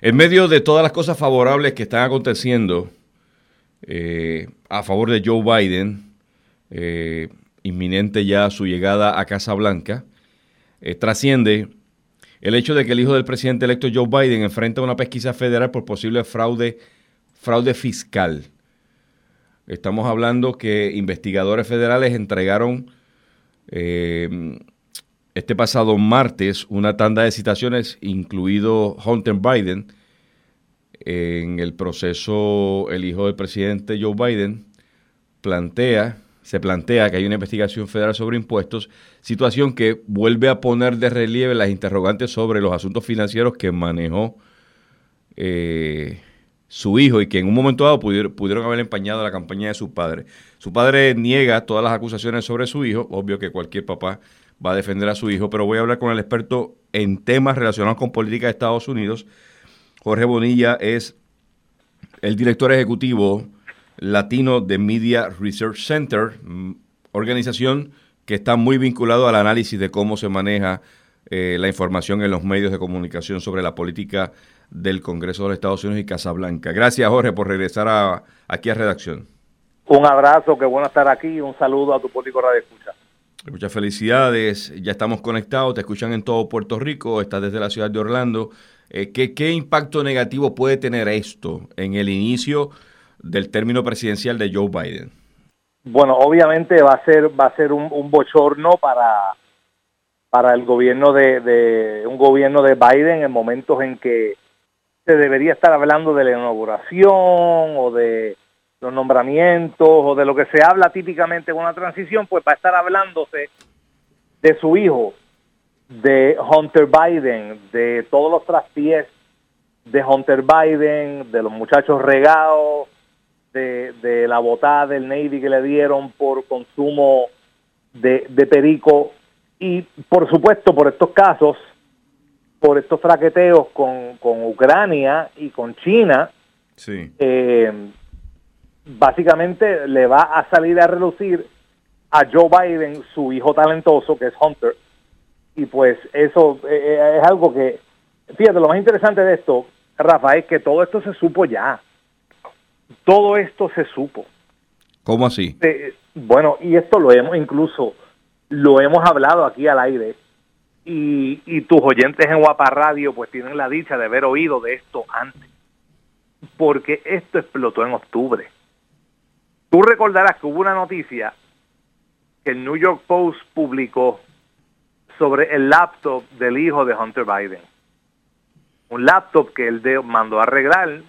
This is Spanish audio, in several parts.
En medio de todas las cosas favorables que están aconteciendo eh, a favor de Joe Biden, eh, inminente ya su llegada a Casa Blanca, eh, trasciende el hecho de que el hijo del presidente electo Joe Biden enfrenta una pesquisa federal por posible fraude, fraude fiscal. Estamos hablando que investigadores federales entregaron este pasado martes una tanda de citaciones, incluido Hunter Biden. En el proceso, el hijo del presidente Joe Biden plantea, se plantea que hay una investigación federal sobre impuestos, situación que vuelve a poner de relieve las interrogantes sobre los asuntos financieros que manejó eh, su hijo y que en un momento dado pudieron, pudieron haber empañado la campaña de su padre. Su padre niega todas las acusaciones sobre su hijo, obvio que cualquier papá va a defender a su hijo, pero voy a hablar con el experto en temas relacionados con política de Estados Unidos. Jorge Bonilla es el director ejecutivo latino de Media Research Center, mm, organización que está muy vinculado al análisis de cómo se maneja eh, la información en los medios de comunicación sobre la política del Congreso de los Estados Unidos y Casablanca. Gracias, Jorge, por regresar aquí a redacción. Un abrazo, qué bueno estar aquí un saludo a tu público Radio Escucha. Muchas felicidades, ya estamos conectados, te escuchan en todo Puerto Rico, estás desde la ciudad de Orlando. Eh, ¿qué, impacto negativo puede tener esto en el inicio del término presidencial de Joe Biden? Bueno, obviamente va a ser va a ser un, bochorno para para el gobierno de, de, un gobierno de Biden en momentos en que se debería estar hablando de la inauguración o de los nombramientos o de lo que se habla típicamente en una transición, pues va a estar hablándose de su hijo, de Hunter Biden, de todos los traspiés de Hunter Biden, de los muchachos regados, de, de la botada del Navy que le dieron por consumo de, de perico y por supuesto por estos casos, por estos fraqueteos con, con Ucrania y con China, sí. eh, básicamente le va a salir a relucir a Joe Biden, su hijo talentoso, que es Hunter. Y pues eso eh, eh, es algo que, fíjate, lo más interesante de esto, Rafa, es que todo esto se supo ya. Todo esto se supo. ¿Cómo así? Eh, bueno, y esto lo hemos incluso, lo hemos hablado aquí al aire. Y, y tus oyentes en Guapa Radio pues tienen la dicha de haber oído de esto antes. Porque esto explotó en octubre Tú recordarás que hubo una noticia que el New York Post publicó sobre el laptop del hijo de Hunter Biden. Un laptop que él mandó a arreglar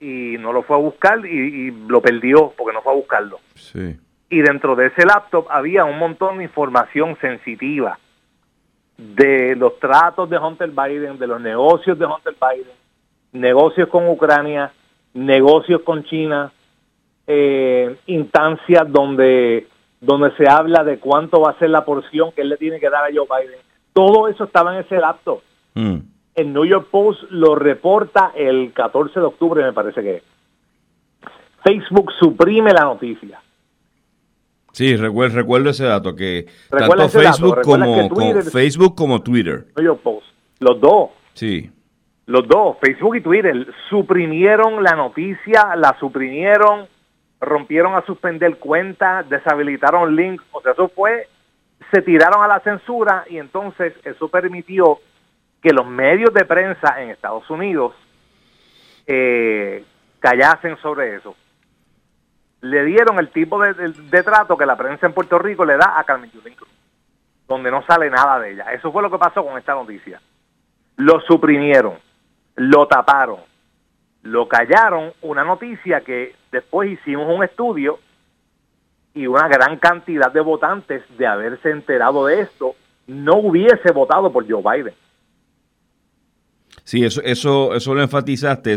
y no lo fue a buscar y, lo perdió porque no fue a buscarlo. Sí. Y dentro de ese laptop había un montón de información sensitiva de los tratos de Hunter Biden, de los negocios de Hunter Biden, negocios con Ucrania, negocios con China, eh, instancias donde, donde se habla de cuánto va a ser la porción que él le tiene que dar a Joe Biden. Todo eso estaba en ese laptop. Mm. El New York Post lo reporta el 14 de octubre, me parece que Facebook suprime la noticia. Sí, recuerdo, recuerdo ese dato, que tanto Facebook, como, Facebook como Twitter. New York Post, los dos. Sí. Los dos, Facebook y Twitter, suprimieron la noticia, la suprimieron, rompieron a suspender cuentas, deshabilitaron links, o sea, eso fue, se tiraron a la censura y entonces eso permitió que los medios de prensa en Estados Unidos eh, callasen sobre eso. Le dieron el tipo de, trato que la prensa en Puerto Rico le da a Carmen Yulín Cruz, donde no sale nada de ella. Eso fue lo que pasó con esta noticia. Lo suprimieron, lo taparon, lo callaron, una noticia que después hicimos un estudio y una gran cantidad de votantes de haberse enterado de esto no hubiese votado por Joe Biden. Sí, eso, eso, eso lo enfatizaste,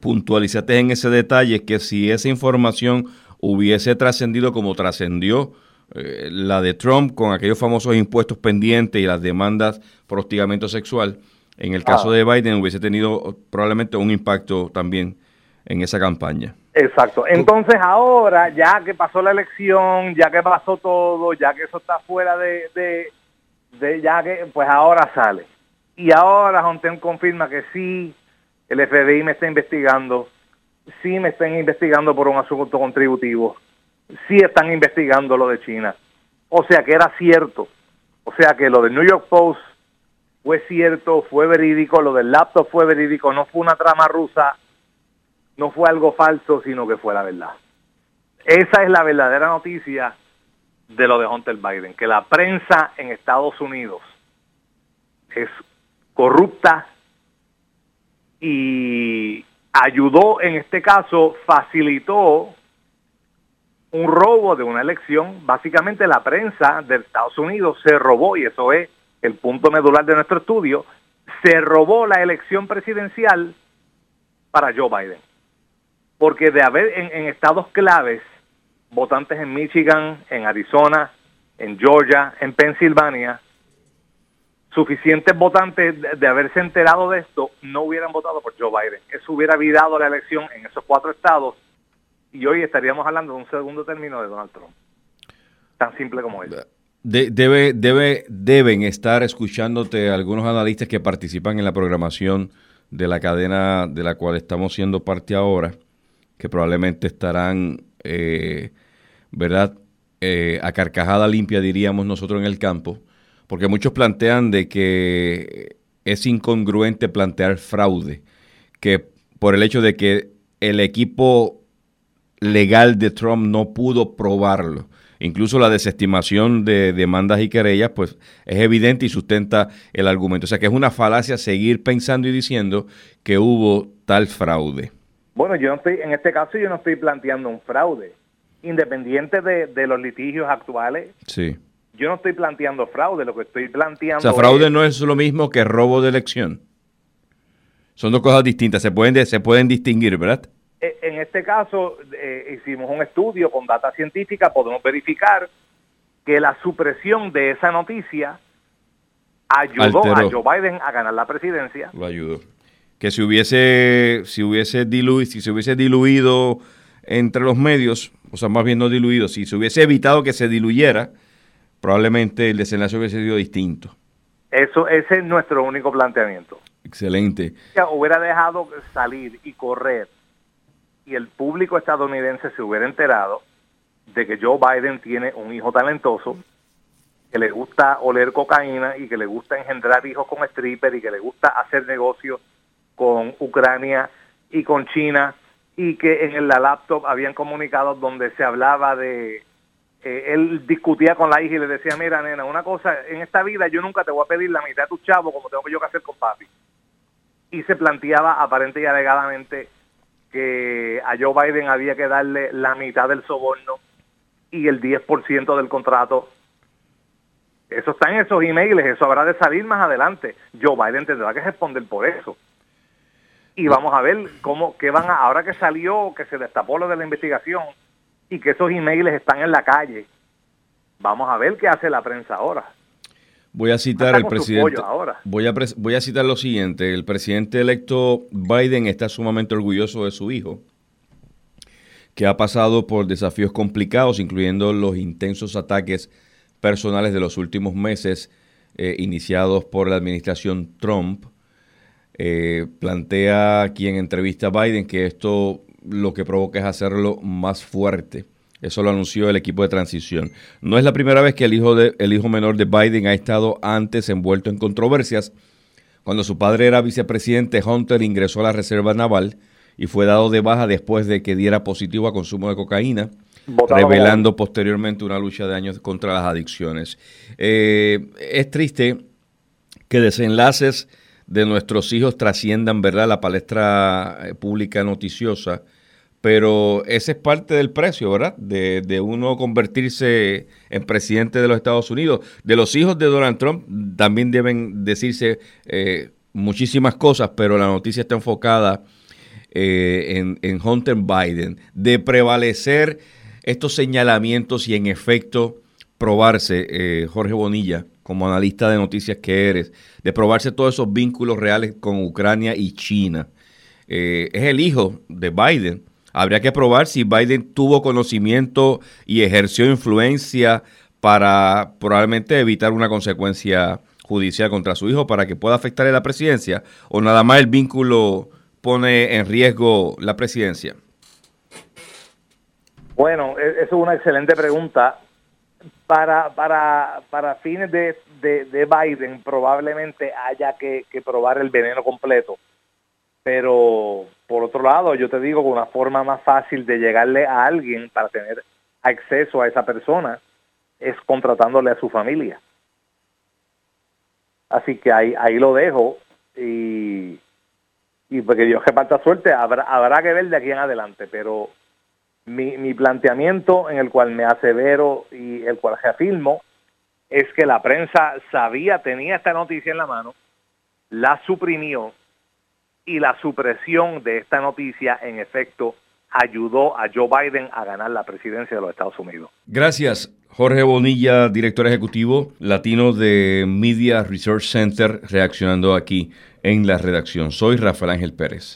puntualizaste en ese detalle que si esa información hubiese trascendido como trascendió eh, la de Trump con aquellos famosos impuestos pendientes y las demandas por hostigamiento sexual, en el caso ah. de Biden hubiese tenido probablemente un impacto también en esa campaña. Exacto. Entonces ahora, ya que pasó la elección, ya que pasó todo, ya que eso está fuera de, de, ya que, pues ahora sale. Y ahora Jonten confirma que sí, el FBI me está investigando, sí me están investigando por un asunto contributivo, sí están investigando lo de China. O sea que era cierto. O sea que lo del New York Post fue cierto, fue verídico, lo del laptop fue verídico, no fue una trama rusa, no fue algo falso, sino que fue la verdad. Esa es la verdadera noticia de lo de Hunter Biden, que la prensa en Estados Unidos es corrupta y ayudó en este caso, facilitó un robo de una elección. Básicamente la prensa de Estados Unidos se robó, y eso es el punto medular de nuestro estudio, se robó la elección presidencial para Joe Biden. Porque de haber en, estados claves, votantes en Michigan, en Arizona, en Georgia, en Pensilvania, suficientes votantes de, haberse enterado de esto no hubieran votado por Joe Biden. Eso hubiera virado la elección en esos cuatro estados y hoy estaríamos hablando de un segundo término de Donald Trump. Tan simple como eso. Debe, debe, deben estar escuchándote algunos analistas que participan en la programación de la cadena de la cual estamos siendo parte ahora, que probablemente estarán, eh, ¿verdad? Eh, a carcajada limpia, diríamos nosotros en el campo porque muchos plantean de que es incongruente plantear fraude, que por el hecho de que el equipo legal de Trump no pudo probarlo. Incluso la desestimación de demandas y querellas, pues es evidente y sustenta el argumento. O sea que es una falacia seguir pensando y diciendo que hubo tal fraude. Bueno, yo no estoy, en este caso yo no estoy planteando un fraude. Independiente de, de los litigios actuales, sí yo no estoy planteando fraude, lo que estoy planteando... O sea, fraude no es lo mismo que robo de elección. Son dos cosas distintas, se pueden, se pueden distinguir, ¿verdad? E, en este caso, eh, hicimos un estudio con data científica, podemos verificar que la supresión de esa noticia ayudó a Joe Biden a ganar la presidencia. Lo ayudó. Que si hubiese, si hubiese diluido, si se hubiese diluido entre los medios, o sea, más bien no diluido, si se hubiese evitado que se diluyera, probablemente el desenlace hubiese sido distinto. Eso, ese es nuestro único planteamiento. Excelente. Hubiera dejado salir y correr y el público estadounidense se hubiera enterado de que Joe Biden tiene un hijo talentoso, que le gusta oler cocaína y que le gusta engendrar hijos con stripper y que le gusta hacer negocios con Ucrania y con China y que en la laptop habían comunicados donde se hablaba de él discutía con la hija y le decía, mira, nena, una cosa, en esta vida yo nunca te voy a pedir la mitad de tu chavo como tengo yo que hacer con papi. Y se planteaba aparente y alegadamente que a Joe Biden había que darle la mitad del soborno y el 10% del contrato. Eso está en esos emails, eso habrá de salir más adelante. Joe Biden tendrá que responder por eso. Y vamos a ver cómo, qué van a, ahora que salió, que se destapó lo de la investigación, y que esos emails están en la calle. Vamos a ver qué hace la prensa ahora. Voy a citar al presidente. Voy a, voy a citar lo siguiente. El presidente electo Biden está sumamente orgulloso de su hijo, que ha pasado por desafíos complicados, incluyendo los intensos ataques personales de los últimos meses eh, iniciados por la administración Trump. Eh, plantea aquí en entrevista a Biden que esto lo que provoca es hacerlo más fuerte. Eso lo anunció el equipo de transición. No es la primera vez que el hijo, de, el hijo menor de Biden ha estado antes envuelto en controversias. Cuando su padre era vicepresidente, Hunter ingresó a la Reserva Naval y fue dado de baja después de que diera positivo a consumo de cocaína, revelando posteriormente una lucha de años contra las adicciones. Eh, es triste que desenlaces de nuestros hijos trasciendan, ¿verdad?, la palestra eh, pública noticiosa pero ese es parte del precio, ¿verdad? De, de, uno convertirse en presidente de los Estados Unidos. De los hijos de Donald Trump también deben decirse eh, muchísimas cosas, pero la noticia está enfocada eh, en, en, Hunter Biden, de prevalecer estos señalamientos y en efecto probarse, eh, Jorge Bonilla, como analista de noticias que eres, de probarse todos esos vínculos reales con Ucrania y China. es el hijo de Biden Habría que probar si Biden tuvo conocimiento y ejerció influencia para probablemente evitar una consecuencia judicial contra su hijo para que pueda afectarle la presidencia o nada más el vínculo pone en riesgo la presidencia? Bueno, e, eso es una excelente pregunta. Para, para, para fines de, de, Biden probablemente haya que, probar el veneno completo. Pero por otro lado, yo te digo que una forma más fácil de llegarle a alguien para tener acceso a esa persona es contratándole a su familia. Así que ahí, ahí lo dejo y, y porque Dios reparta suerte, habrá, habrá que ver de aquí en adelante, pero mi, mi planteamiento en el cual me asevero y el cual reafirmo es que la prensa sabía, tenía esta noticia en la mano, la suprimió y la supresión de esta noticia en efecto ayudó a Joe Biden a ganar la presidencia de los Estados Unidos. Gracias. Jorge Bonilla, director ejecutivo latino de Media Research Center, reaccionando aquí en la redacción. Soy Rafael Ángel Pérez.